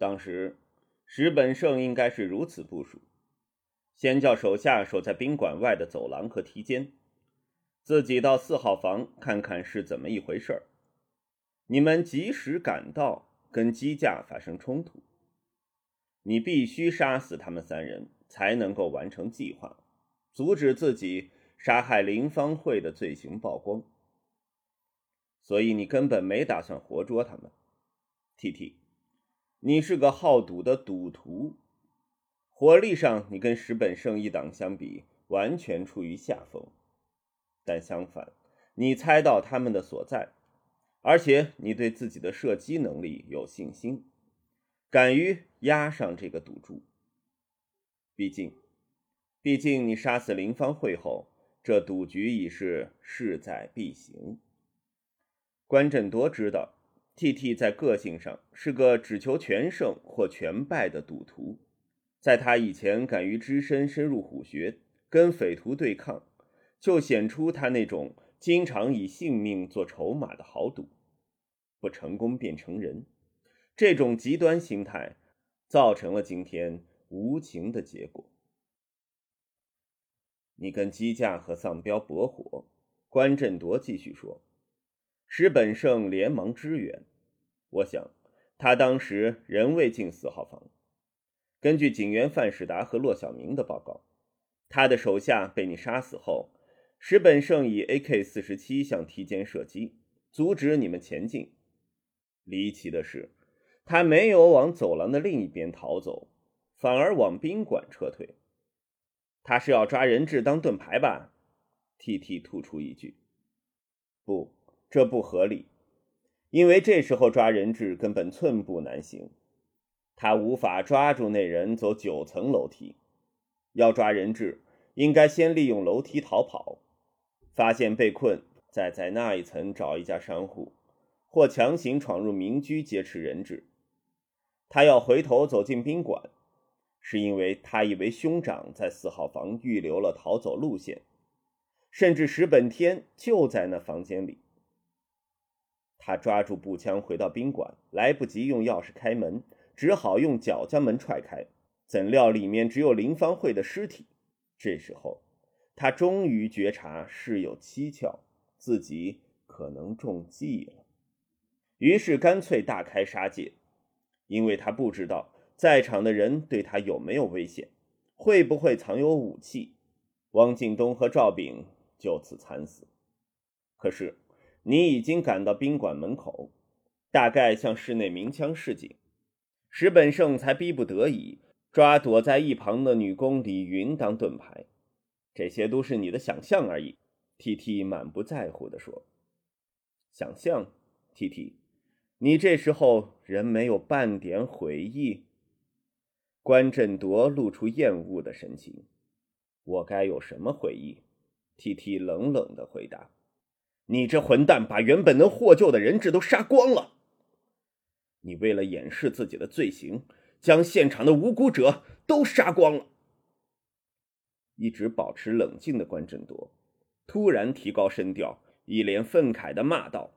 当时，石本胜应该是如此部署：先叫手下守在宾馆外的走廊和梯间，自己到四号房看看是怎么一回事儿。你们及时赶到，跟机架发生冲突。你必须杀死他们三人，才能够完成计划，阻止自己杀害林芳慧的罪行曝光。所以你根本没打算活捉他们，T T，你是个好赌的赌徒，火力上你跟石本胜一党相比，完全处于下风。但相反，你猜到他们的所在，而且你对自己的射击能力有信心。敢于压上这个赌注。毕竟，毕竟你杀死林芳慧后，这赌局已是势在必行。关振铎知道，T T 在个性上是个只求全胜或全败的赌徒。在他以前敢于只身深入虎穴，跟匪徒对抗，就显出他那种经常以性命做筹码的豪赌，不成功便成仁。这种极端心态，造成了今天无情的结果。你跟机架和丧彪搏火，关振铎继续说，石本胜连忙支援。我想，他当时仍未进四号房。根据警员范世达和骆小明的报告，他的手下被你杀死后，石本胜以 AK 四十七向梯间射击，阻止你们前进。离奇的是。他没有往走廊的另一边逃走，反而往宾馆撤退。他是要抓人质当盾牌吧？T T 吐出一句：“不，这不合理，因为这时候抓人质根本寸步难行。他无法抓住那人走九层楼梯。要抓人质，应该先利用楼梯逃跑，发现被困，再在那一层找一家商户，或强行闯入民居劫持人质。”他要回头走进宾馆，是因为他以为兄长在四号房预留了逃走路线，甚至石本天就在那房间里。他抓住步枪回到宾馆，来不及用钥匙开门，只好用脚将门踹开。怎料里面只有林芳慧的尸体。这时候，他终于觉察事有蹊跷，自己可能中计了，于是干脆大开杀戒。因为他不知道在场的人对他有没有危险，会不会藏有武器，汪敬东和赵炳就此惨死。可是你已经赶到宾馆门口，大概向室内鸣枪示警，石本胜才逼不得已抓躲在一旁的女工李云当盾牌。这些都是你的想象而已。T T 满不在乎地说：“想象，T T。”你这时候仍没有半点悔意。关振铎露出厌恶的神情。我该有什么悔意？T T 冷冷的回答：“你这混蛋，把原本能获救的人质都杀光了。你为了掩饰自己的罪行，将现场的无辜者都杀光了。”一直保持冷静的关振铎突然提高声调，一脸愤慨的骂道。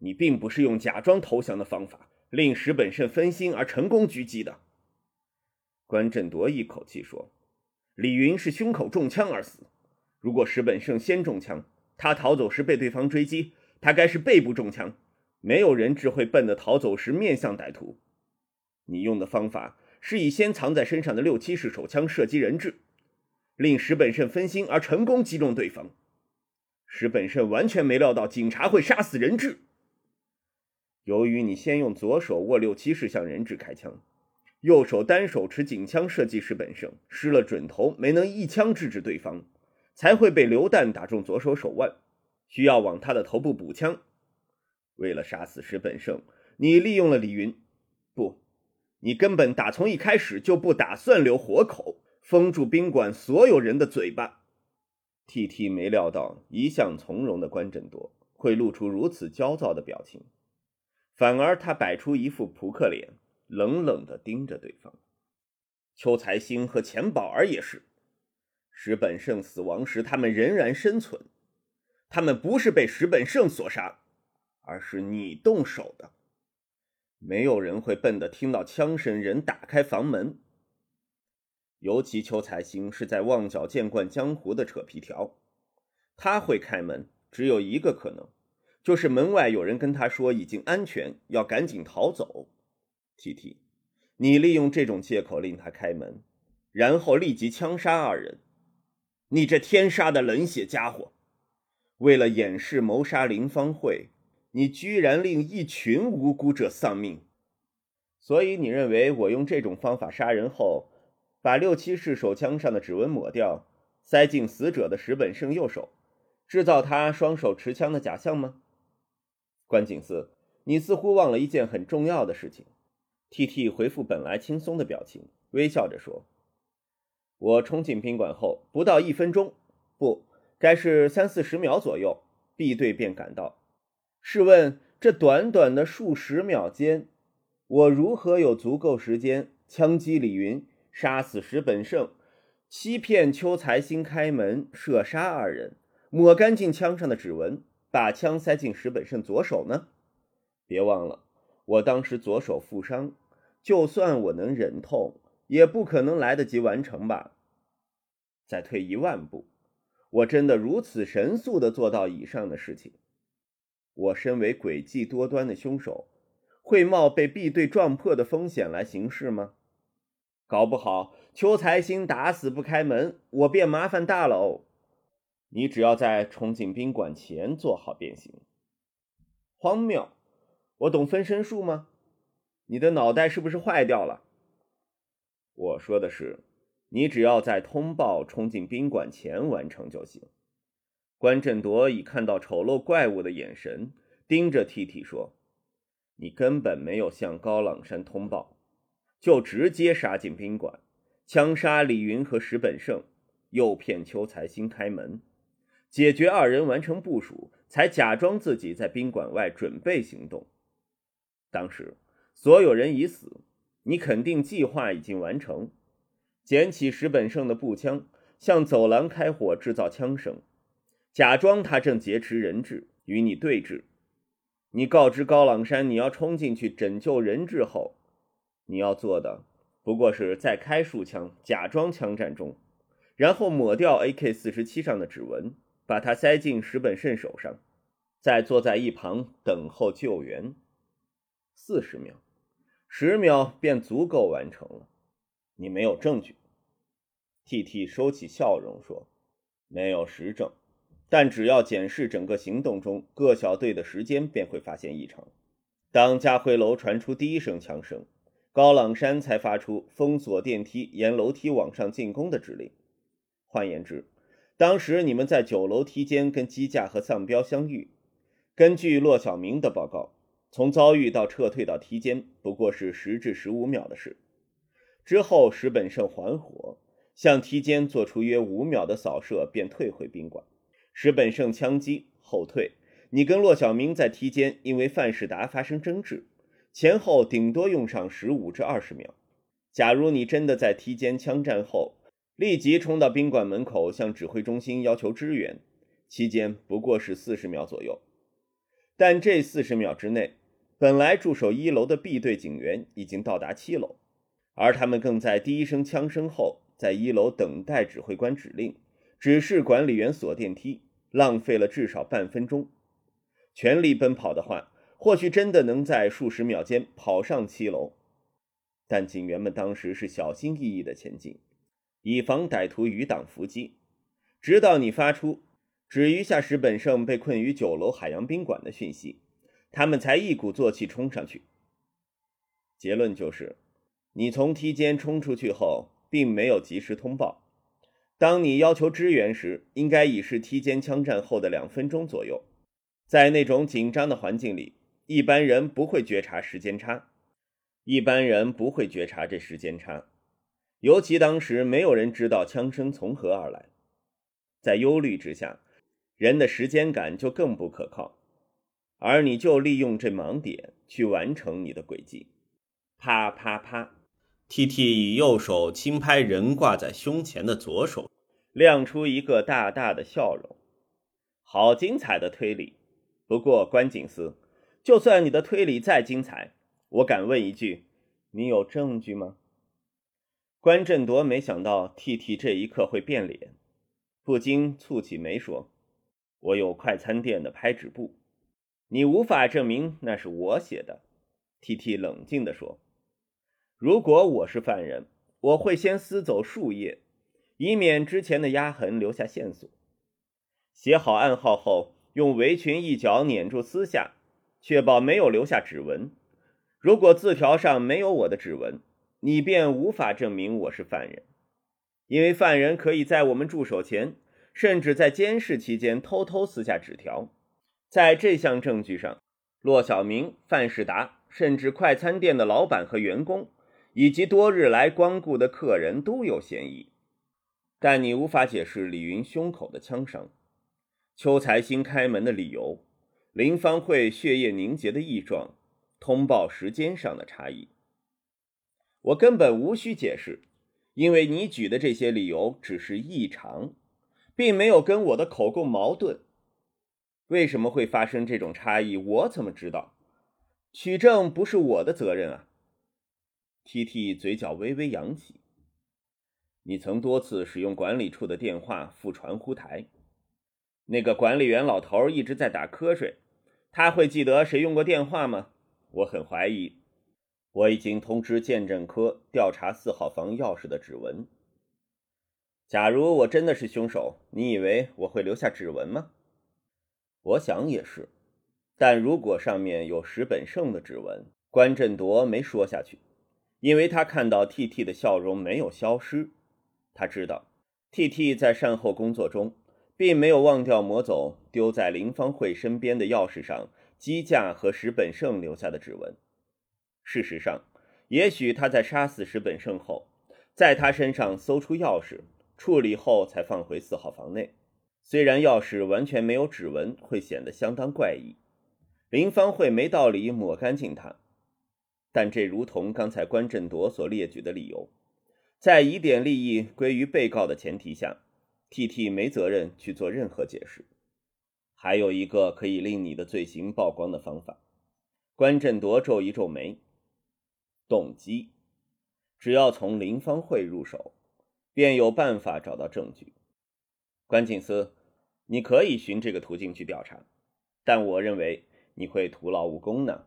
你并不是用假装投降的方法令石本胜分心而成功狙击的。关振铎一口气说：“李云是胸口中枪而死。如果石本胜先中枪，他逃走时被对方追击，他该是背部中枪。没有人智慧笨的逃走时面向歹徒。你用的方法是以先藏在身上的六七式手枪射击人质，令石本胜分心而成功击中对方。石本胜完全没料到警察会杀死人质。”由于你先用左手握六七式向人质开枪，右手单手持警枪射击石本胜，失了准头，没能一枪制止对方，才会被榴弹打中左手手腕，需要往他的头部补枪。为了杀死石本胜，你利用了李云，不，你根本打从一开始就不打算留活口，封住宾馆所有人的嘴巴。T T 没料到一向从容的关振铎会露出如此焦躁的表情。反而他摆出一副扑克脸，冷冷地盯着对方。邱财兴和钱宝儿也是。石本胜死亡时，他们仍然生存。他们不是被石本胜所杀，而是你动手的。没有人会笨的听到枪声，人打开房门。尤其邱才兴是在旺角见惯江湖的扯皮条，他会开门，只有一个可能，就是门外有人跟他说已经安全，要赶紧逃走。T T，你利用这种借口令他开门，然后立即枪杀二人。你这天杀的冷血家伙，为了掩饰谋杀林芳慧，你居然令一群无辜者丧命。所以你认为我用这种方法杀人后？把六七式手枪上的指纹抹掉，塞进死者的石本胜右手，制造他双手持枪的假象吗？关景司，你似乎忘了一件很重要的事情。T T 回复本来轻松的表情，微笑着说：“我冲进宾馆后，不到一分钟，不该是三四十秒左右，B 队便赶到。试问这短短的数十秒间，我如何有足够时间枪击李云？”杀死石本胜，欺骗邱才兴开门射杀二人，抹干净枪上的指纹，把枪塞进石本胜左手呢？别忘了，我当时左手负伤，就算我能忍痛，也不可能来得及完成吧。再退一万步，我真的如此神速地做到以上的事情？我身为诡计多端的凶手，会冒被 B 队撞破的风险来行事吗？搞不好邱才兴打死不开门，我便麻烦大了哦。你只要在冲进宾馆前做好便行。荒谬！我懂分身术吗？你的脑袋是不是坏掉了？我说的是，你只要在通报冲进宾馆前完成就行。关振铎以看到丑陋怪物的眼神盯着 T T 说：“你根本没有向高朗山通报。”就直接杀进宾馆，枪杀李云和石本胜，诱骗邱才兴开门，解决二人完成部署，才假装自己在宾馆外准备行动。当时所有人已死，你肯定计划已经完成。捡起石本胜的步枪，向走廊开火，制造枪声，假装他正劫持人质与你对峙。你告知高朗山你要冲进去拯救人质后。你要做的不过是再开数枪，假装枪战中，然后抹掉 AK 四十七上的指纹，把它塞进石本胜手上，再坐在一旁等候救援。四十秒，十秒便足够完成了。你没有证据。T T 收起笑容说：“没有实证，但只要检视整个行动中各小队的时间，便会发现异常。当家辉楼传出第一声枪声。”高朗山才发出封锁电梯、沿楼梯往上进攻的指令。换言之，当时你们在九楼梯间跟机架和丧彪相遇。根据骆小明的报告，从遭遇到撤退到梯间不过是十至十五秒的事。之后，石本胜还火，向梯间做出约五秒的扫射，便退回宾馆。石本胜枪击后退，你跟骆小明在梯间因为范世达发生争执。前后顶多用上十五至二十秒。假如你真的在梯间枪战后立即冲到宾馆门口向指挥中心要求支援，期间不过是四十秒左右。但这四十秒之内，本来驻守一楼的 B 队警员已经到达七楼，而他们更在第一声枪声后在一楼等待指挥官指令，指示管理员锁电梯，浪费了至少半分钟。全力奔跑的话。或许真的能在数十秒间跑上七楼，但警员们当时是小心翼翼的前进，以防歹徒余党伏击。直到你发出指余下石本胜被困于九楼海洋宾馆的讯息，他们才一鼓作气冲上去。结论就是，你从梯间冲出去后，并没有及时通报。当你要求支援时，应该已是梯间枪战后的两分钟左右。在那种紧张的环境里。一般人不会觉察时间差，一般人不会觉察这时间差，尤其当时没有人知道枪声从何而来，在忧虑之下，人的时间感就更不可靠，而你就利用这盲点去完成你的轨迹。啪啪啪，T T 以右手轻拍人挂在胸前的左手，亮出一个大大的笑容。好精彩的推理，不过关景司。就算你的推理再精彩，我敢问一句：你有证据吗？关振铎没想到 T T 这一刻会变脸，不禁蹙起眉说：“我有快餐店的拍纸簿，你无法证明那是我写的。”T T 冷静地说：“如果我是犯人，我会先撕走树叶，以免之前的压痕留下线索。写好暗号后，用围裙一角捻住撕下。”确保没有留下指纹。如果字条上没有我的指纹，你便无法证明我是犯人，因为犯人可以在我们驻守前，甚至在监视期间偷偷撕下纸条。在这项证据上，骆小明、范世达，甚至快餐店的老板和员工，以及多日来光顾的客人都有嫌疑。但你无法解释李云胸口的枪伤，邱才新开门的理由。林芳慧血液凝结的异状，通报时间上的差异，我根本无需解释，因为你举的这些理由只是异常，并没有跟我的口供矛盾。为什么会发生这种差异？我怎么知道？取证不是我的责任啊！T T 嘴角微微扬起，你曾多次使用管理处的电话赴传呼台，那个管理员老头一直在打瞌睡。他会记得谁用过电话吗？我很怀疑。我已经通知鉴证科调查四号房钥匙的指纹。假如我真的是凶手，你以为我会留下指纹吗？我想也是。但如果上面有石本胜的指纹，关振铎没说下去，因为他看到 T T 的笑容没有消失。他知道 T T 在善后工作中。并没有忘掉抹走丢在林芳慧身边的钥匙上机架和石本胜留下的指纹。事实上，也许他在杀死石本胜后，在他身上搜出钥匙，处理后才放回四号房内。虽然钥匙完全没有指纹会显得相当怪异，林芳慧没道理抹干净它，但这如同刚才关振铎所列举的理由，在疑点利益归于被告的前提下。T T 没责任去做任何解释。还有一个可以令你的罪行曝光的方法。关振铎皱一皱眉。动机，只要从林芳慧入手，便有办法找到证据。关锦司，你可以循这个途径去调查，但我认为你会徒劳无功呢。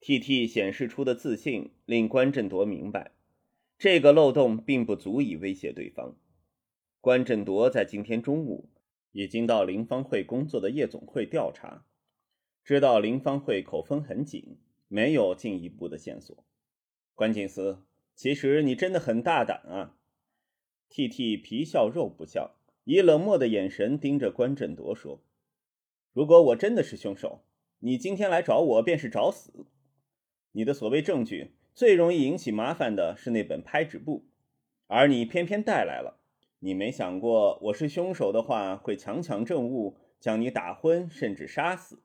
T T 显示出的自信令关振铎明白，这个漏洞并不足以威胁对方。关振铎在今天中午已经到林芳会工作的夜总会调查，知道林芳会口风很紧，没有进一步的线索。关静思，其实你真的很大胆啊！T T 皮笑肉不笑，以冷漠的眼神盯着关振铎说：“如果我真的是凶手，你今天来找我便是找死。你的所谓证据，最容易引起麻烦的是那本拍纸簿，而你偏偏带来了。”你没想过，我是凶手的话，会强抢证物，将你打昏，甚至杀死。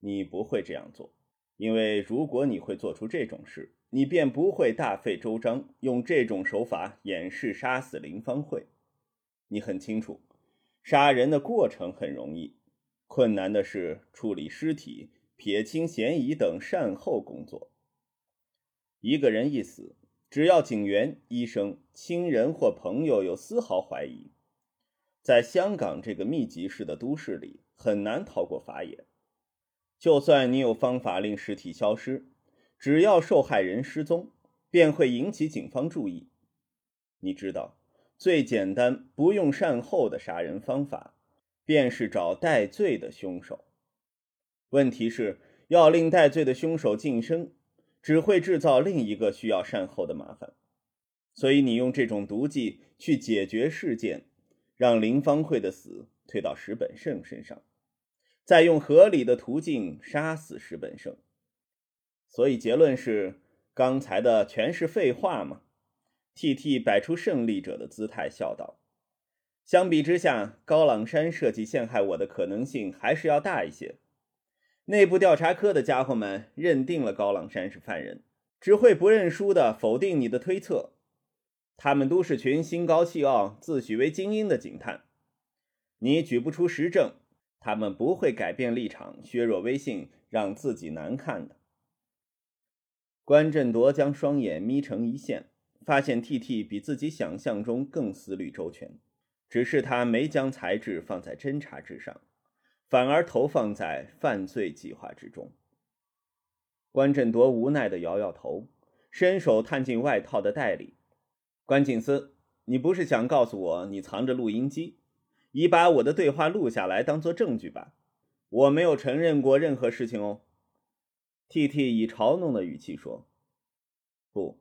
你不会这样做，因为如果你会做出这种事，你便不会大费周章用这种手法掩饰杀死林芳慧。你很清楚，杀人的过程很容易，困难的是处理尸体、撇清嫌疑等善后工作。一个人一死。只要警员、医生、亲人或朋友有丝毫怀疑，在香港这个密集式的都市里，很难逃过法眼。就算你有方法令尸体消失，只要受害人失踪，便会引起警方注意。你知道，最简单、不用善后的杀人方法，便是找戴罪的凶手。问题是要令戴罪的凶手晋升。只会制造另一个需要善后的麻烦，所以你用这种毒计去解决事件，让林芳慧的死推到石本胜身上，再用合理的途径杀死石本胜。所以结论是，刚才的全是废话吗？T T 摆出胜利者的姿态，笑道：“相比之下，高朗山设计陷害我的可能性还是要大一些。”内部调查科的家伙们认定了高朗山是犯人，只会不认输的否定你的推测。他们都是群心高气傲、自诩为精英的警探。你举不出实证，他们不会改变立场、削弱威信，让自己难看的。关振铎将双眼眯成一线，发现 T.T 比自己想象中更思虑周全，只是他没将才智放在侦查之上，反而投放在犯罪计划之中。关振铎无奈地摇摇头，伸手探进外套的袋里。关静思，你不是想告诉我你藏着录音机，已把我的对话录下来当做证据吧？我没有承认过任何事情哦。T.T 以嘲弄的语气说：“不，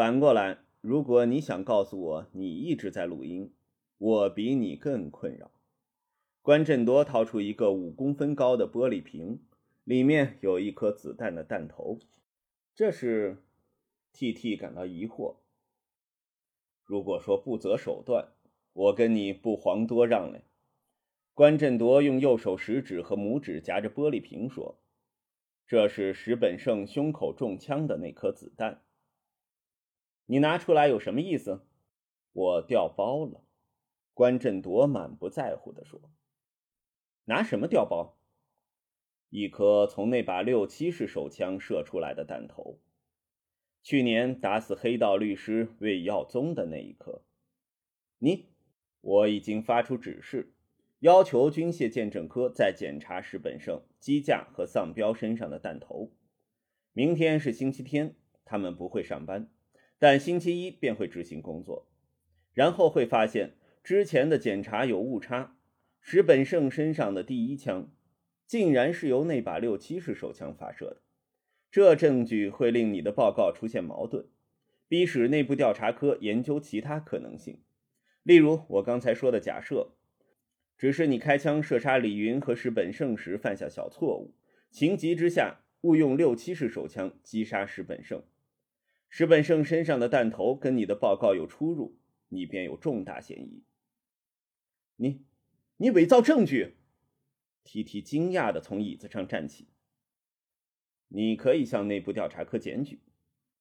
反过来，如果你想告诉我你一直在录音，我比你更困扰。”关振铎掏出一个五公分高的玻璃瓶，里面有一颗子弹的弹头。这是 T.T 感到疑惑。如果说不择手段，我跟你不遑多让嘞。关振铎用右手食指和拇指夹着玻璃瓶说。这是石本胜胸口中枪的那颗子弹。你拿出来有什么意思？我调包了。关振铎满不在乎地说：“拿什么调包？一颗从那把六七式手枪射出来的弹头。去年打死黑道律师魏耀宗的那一颗。你，我已经发出指示。”要求军械鉴证科再检查石本胜机架和丧彪身上的弹头。明天是星期天，他们不会上班，但星期一便会执行工作。然后会发现之前的检查有误差，石本胜身上的第一枪竟然是由那把六七式手枪发射的。这证据会令你的报告出现矛盾，逼使内部调查科研究其他可能性，例如我刚才说的假设。只是你开枪射杀李云和石本胜时犯下小错误，情急之下误用六七式手枪击杀石本胜，石本胜身上的弹头跟你的报告有出入，你便有重大嫌疑。你，你伪造证据！T T 惊讶的从椅子上站起。你可以向内部调查科检举，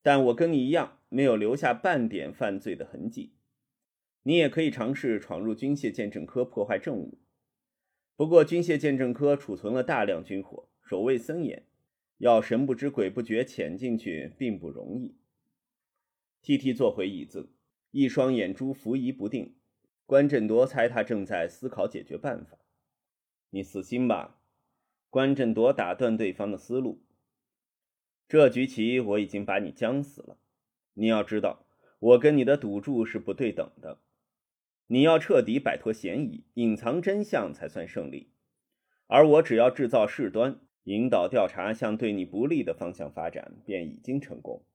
但我跟你一样没有留下半点犯罪的痕迹。你也可以尝试闯入军械鉴证科破坏证物，不过军械鉴证科储存了大量军火，守卫森严，要神不知鬼不觉潜进去并不容易。T T 坐回椅子，一双眼珠浮移不定。关振铎猜他正在思考解决办法。你死心吧，关振铎打断对方的思路。这局棋我已经把你将死了。你要知道，我跟你的赌注是不对等的。你要彻底摆脱嫌疑，隐藏真相才算胜利，而我只要制造事端，引导调查向对你不利的方向发展，便已经成功。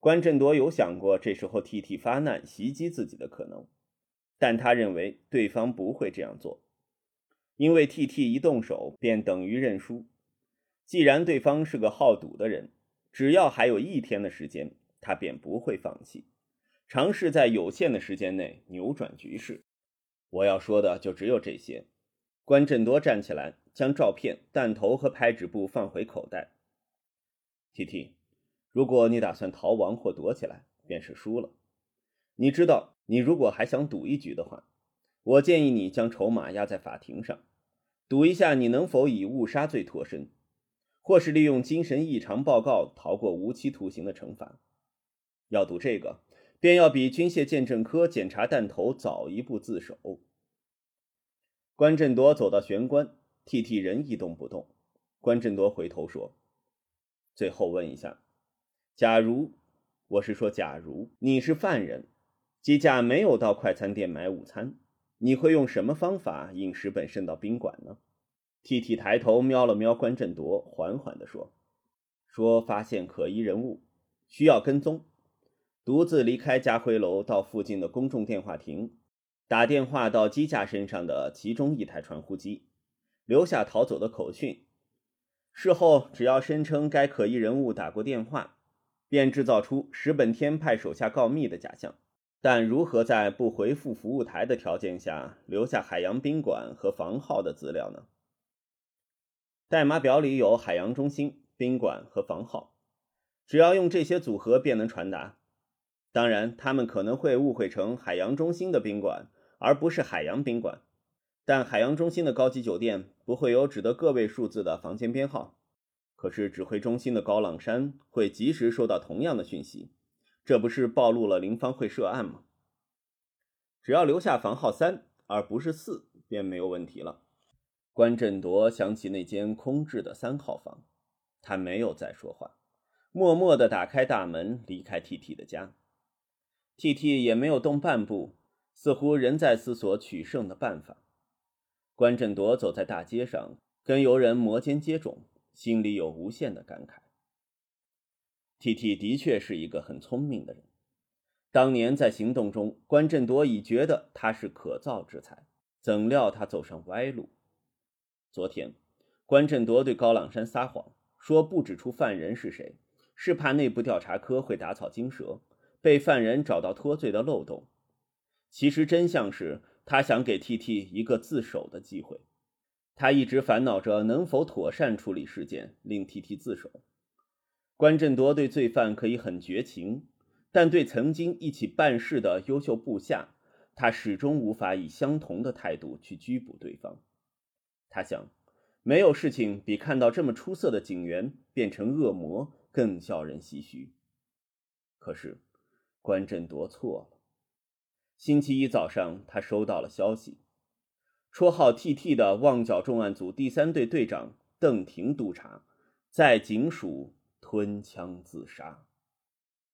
关振铎有想过这时候 T T 发难袭击自己的可能，但他认为对方不会这样做，因为 T T 一动手便等于认输。既然对方是个好赌的人，只要还有一天的时间，他便不会放弃。尝试在有限的时间内扭转局势。我要说的就只有这些。关振铎站起来，将照片、弹头和拍纸布放回口袋。T T，如果你打算逃亡或躲起来，便是输了。你知道，你如果还想赌一局的话，我建议你将筹码压在法庭上，赌一下你能否以误杀罪脱身，或是利用精神异常报告逃过无期徒刑的惩罚。要赌这个。便要比军械鉴证科检查弹头早一步自首。关振铎走到玄关，T T 人一动不动。关振铎回头说：“最后问一下，假如，我是说假如你是犯人，机架没有到快餐店买午餐，你会用什么方法引石本胜到宾馆呢？”T T 抬头瞄了瞄关振铎，缓缓地说：“说发现可疑人物，需要跟踪。”独自离开家辉楼，到附近的公众电话亭，打电话到机架身上的其中一台传呼机，留下逃走的口讯。事后只要声称该可疑人物打过电话，便制造出石本天派手下告密的假象。但如何在不回复服务台的条件下留下海洋宾馆和房号的资料呢？代码表里有海洋中心、宾馆和房号，只要用这些组合便能传达。当然，他们可能会误会成海洋中心的宾馆，而不是海洋宾馆。但海洋中心的高级酒店不会有只得个位数字的房间编号，可是指挥中心的高朗山会及时收到同样的讯息，这不是暴露了林芳会涉案吗？只要留下房号三，而不是四，便没有问题了。关振铎想起那间空置的三号房，他没有再说话，默默地打开大门，离开 T T 的家。T T 也没有动半步，似乎仍在思索取胜的办法。关振铎走在大街上，跟游人摩肩接踵，心里有无限的感慨。T T 的确是一个很聪明的人，当年在行动中，关振铎已觉得他是可造之才，怎料他走上歪路。昨天，关振铎对高朗山撒谎，说不指出犯人是谁，是怕内部调查科会打草惊蛇，被犯人找到脱罪的漏洞。其实真相是他想给 T T 一个自首的机会。他一直烦恼着能否妥善处理事件，令 T T 自首。关振铎对罪犯可以很绝情，但对曾经一起办事的优秀部下，他始终无法以相同的态度去拘捕对方。他想，没有事情比看到这么出色的警员变成恶魔更叫人唏嘘。可是，关振铎错了。星期一早上，他收到了消息：绰号 “T.T.” 的旺角重案组第三队队长邓婷督察，在警署吞枪自杀。